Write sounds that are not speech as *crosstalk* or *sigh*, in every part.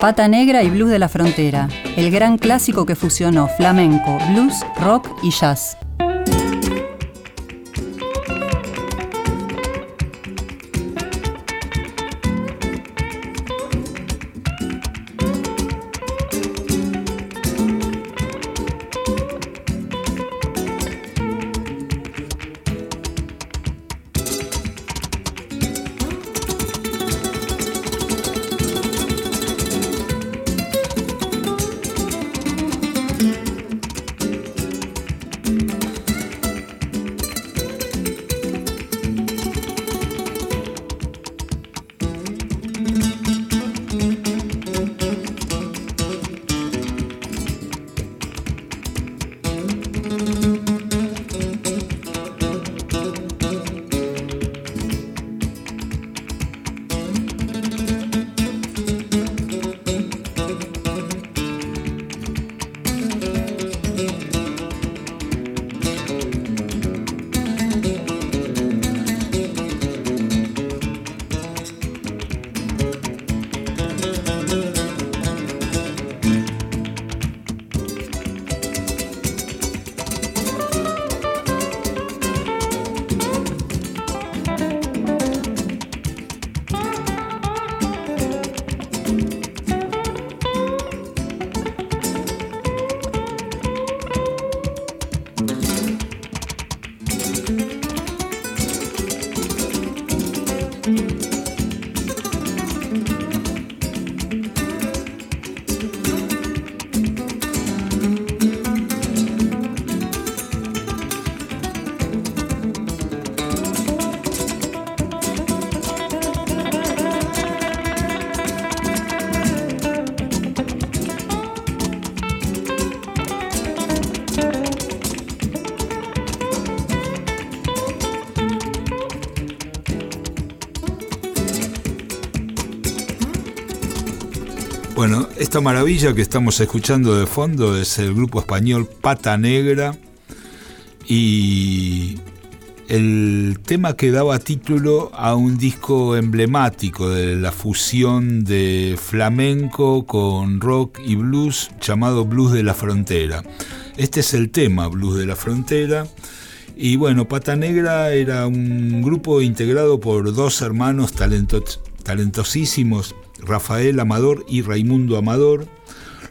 Pata Negra y Blues de la Frontera, el gran clásico que fusionó flamenco, blues, rock y jazz. Bueno, esta maravilla que estamos escuchando de fondo es el grupo español Pata Negra y el tema que daba título a un disco emblemático de la fusión de flamenco con rock y blues llamado Blues de la Frontera. Este es el tema, Blues de la Frontera. Y bueno, Pata Negra era un grupo integrado por dos hermanos talentosísimos Rafael Amador y Raimundo Amador,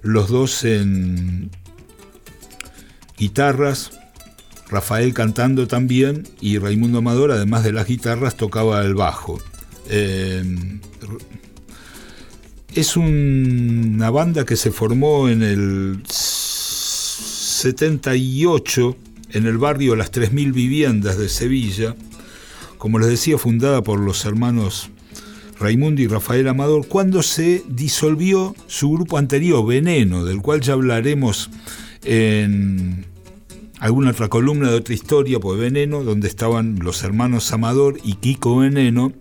los dos en guitarras, Rafael cantando también y Raimundo Amador, además de las guitarras, tocaba el bajo. Eh, es una banda que se formó en el 78 en el barrio Las 3.000 Viviendas de Sevilla, como les decía, fundada por los hermanos Raimundo y Rafael Amador, cuando se disolvió su grupo anterior, Veneno, del cual ya hablaremos en alguna otra columna de otra historia, pues Veneno, donde estaban los hermanos Amador y Kiko Veneno,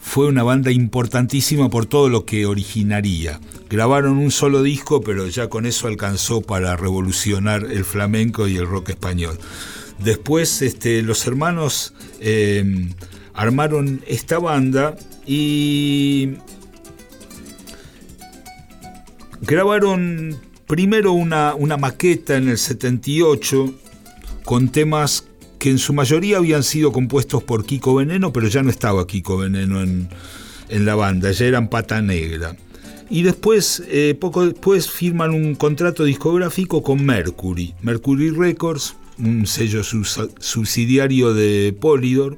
fue una banda importantísima por todo lo que originaría. Grabaron un solo disco, pero ya con eso alcanzó para revolucionar el flamenco y el rock español. Después este, los hermanos eh, armaron esta banda y grabaron primero una, una, maqueta en el 78 con temas que en su mayoría habían sido compuestos por Kiko Veneno, pero ya no estaba Kiko Veneno en, la banda, ya eran pata negra. Y después, eh, poco después, firman un contrato discográfico con Mercury, Mercury Records, un sello subsidiario de Polydor,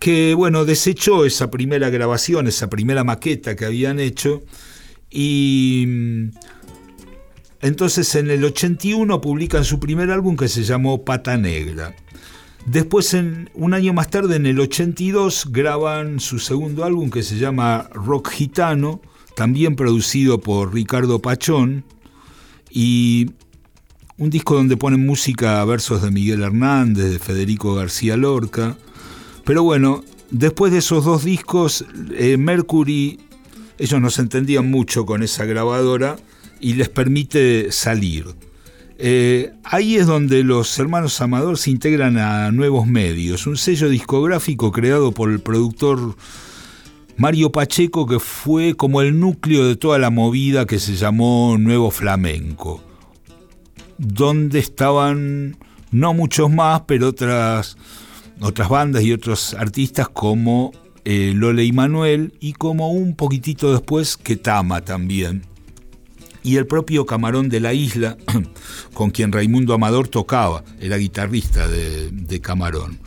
que bueno, desechó esa primera grabación, esa primera maqueta que habían hecho y mm, entonces en el 81 publican su primer álbum que se llamó Pata Negra. Después, en, un año más tarde, en el 82, graban su segundo álbum que se llama Rock Gitano, también producido por Ricardo Pachón, y un disco donde ponen música a versos de Miguel Hernández, de Federico García Lorca, pero bueno, después de esos dos discos, eh, Mercury, ellos no se entendían mucho con esa grabadora y les permite salir. Eh, ahí es donde los hermanos Amador se integran a nuevos medios, un sello discográfico creado por el productor Mario Pacheco, que fue como el núcleo de toda la movida que se llamó Nuevo Flamenco, donde estaban no muchos más, pero otras, otras bandas y otros artistas como eh, Lole y Manuel y como un poquitito después Ketama también. Y el propio Camarón de la Isla, *clears throat* con quien Raimundo Amador tocaba, era guitarrista de, Camarón.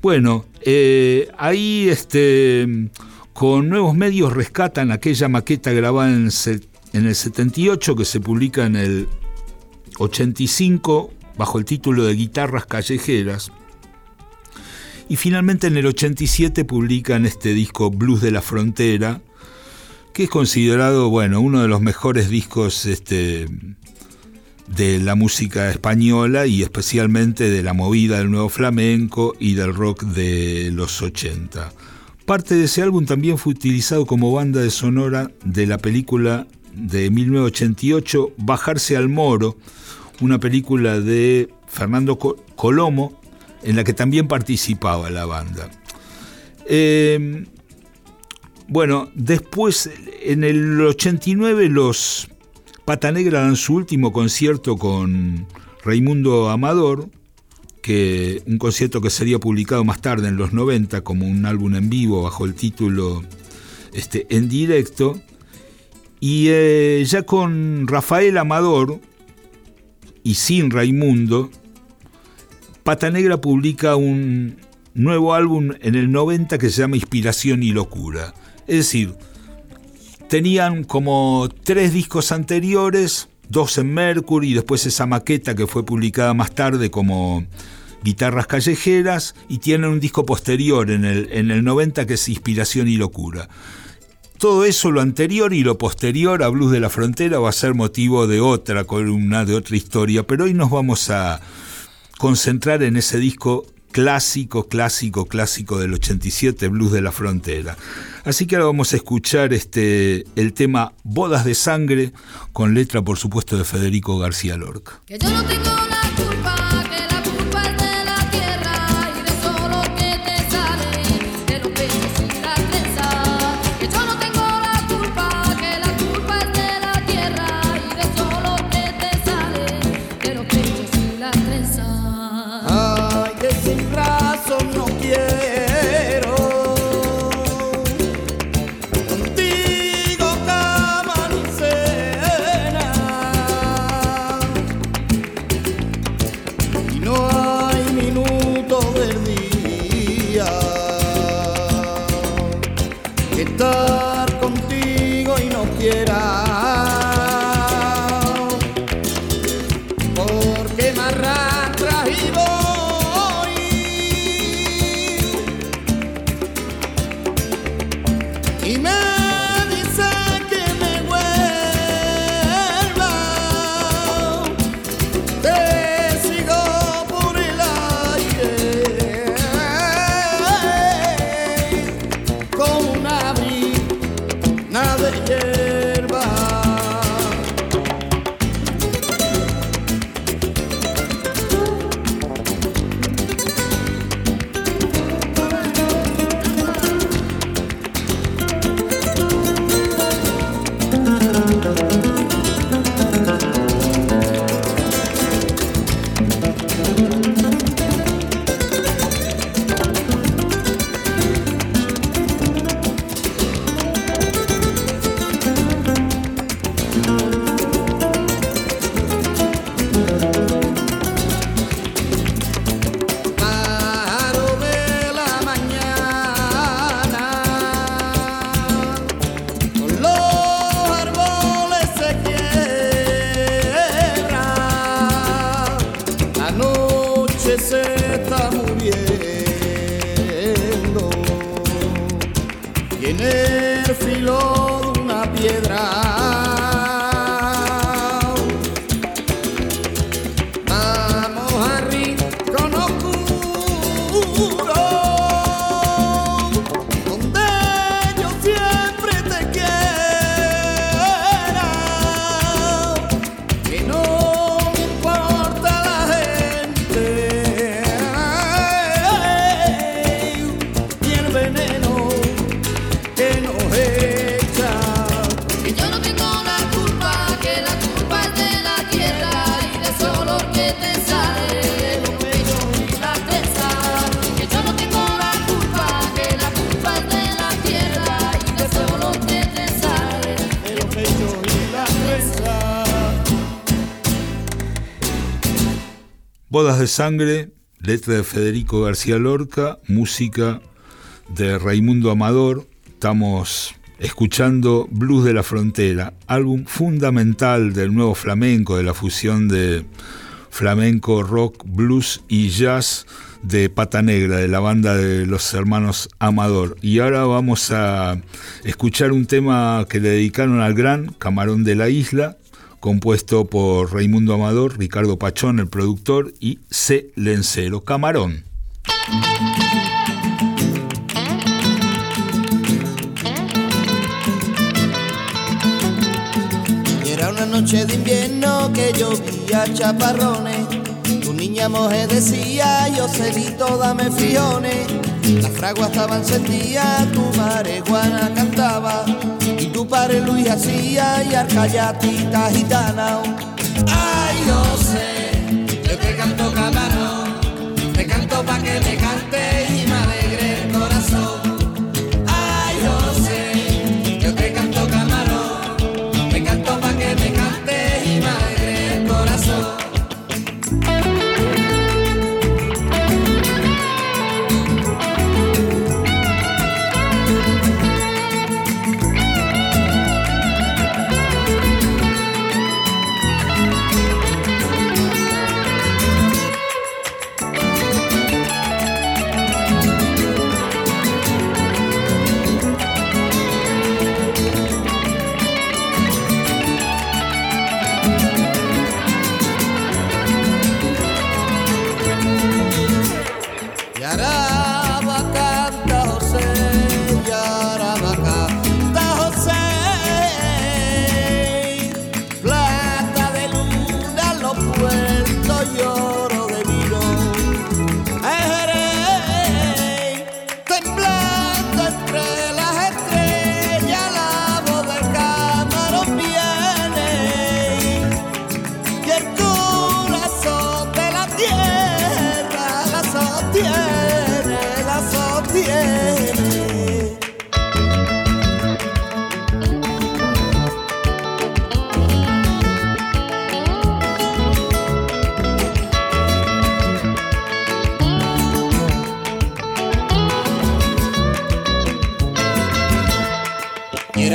Bueno, eh, ahí este, con nuevos medios rescatan aquella maqueta grabada en, en el 78 que se publica en el 85 bajo el título de Guitarras Callejeras. Y finalmente en el 87 publican este disco Blues de la Frontera, que es considerado, bueno, uno de los mejores discos este, de la música española y especialmente de la movida del nuevo flamenco y del rock de los 80. Parte de ese álbum también fue utilizado como banda de sonora de la película de 1988 Bajarse al Moro, una película de Fernando Colomo, en la que también participaba la banda. Em, bueno, después, en el 89, los Pata Negra dan su último concierto con Raimundo Amador, que un concierto que sería publicado más tarde en los 90 como un álbum en vivo bajo el título este, En directo. Y eh, ya con Rafael Amador, y sin Raimundo, Pata Negra publica un nuevo álbum en el 90 que se llama Inspiración y Locura. Es decir, tenían como tres discos anteriores, dos en Mercury y después esa maqueta que fue publicada más tarde como Guitarras Callejeras y tienen un disco posterior en el, en el 90 que es Inspiración y Locura. Todo eso, lo anterior y lo posterior a Blues de la Frontera, va a ser motivo de otra columna, de otra historia, pero hoy nos vamos a concentrar en ese disco clásico, clásico, clásico del 87, Blues de la Frontera. Así que ahora vamos a escuchar este, el tema Bodas de Sangre, con letra, por supuesto, de Federico García Lorca. no quiera. Que no Bodas de Sangre, letra de Federico García Lorca, música de Raimundo Amador. Estamos escuchando Blues de la Frontera, álbum fundamental del nuevo flamenco, de la fusión de flamenco, rock, blues y jazz de Pata Negra, de la banda de los hermanos Amador. Y ahora vamos a escuchar un tema que le dedicaron al gran Camarón de la Isla, compuesto por Raimundo Amador, Ricardo Pachón, el productor, y C. Lencero. Camarón. Era una noche de invierno que llovía chaparrones. Tu niña moje decía, yo celito, dame friones. Las fraguas estaban encendidas, tu marihuana cantaba. Y tu padre Luis hacía y arcayatita gitana. Ay, yo sé,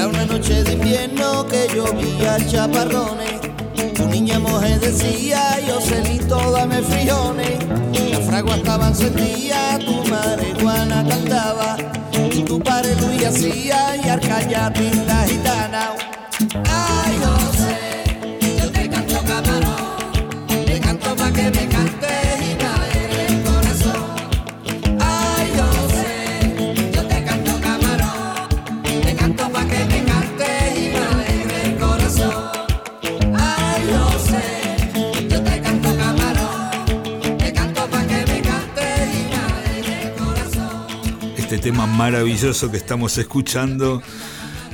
Una noche de invierno que llovía chaparrones. Tu niña moje decía, yo celito, dame frijones. La fragua estaba encendida, tu marihuana cantaba. Y tu padre Luis hacía y arcayatita gitana. Ay, José, yo te canto camarón. Te canto pa' que me cantes maravilloso que estamos escuchando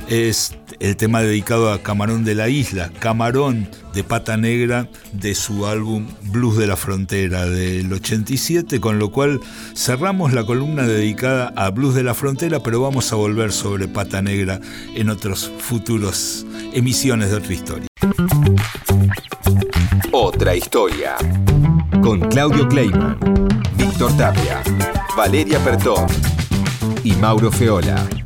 es el tema dedicado a Camarón de la Isla, Camarón de Pata Negra de su álbum Blues de la Frontera del 87, con lo cual cerramos la columna dedicada a Blues de la Frontera, pero vamos a volver sobre Pata Negra en otros futuros emisiones de otra historia. Otra historia. Con Claudio Kleiman, Víctor Tapia, Valeria Pertón y Mauro Feola.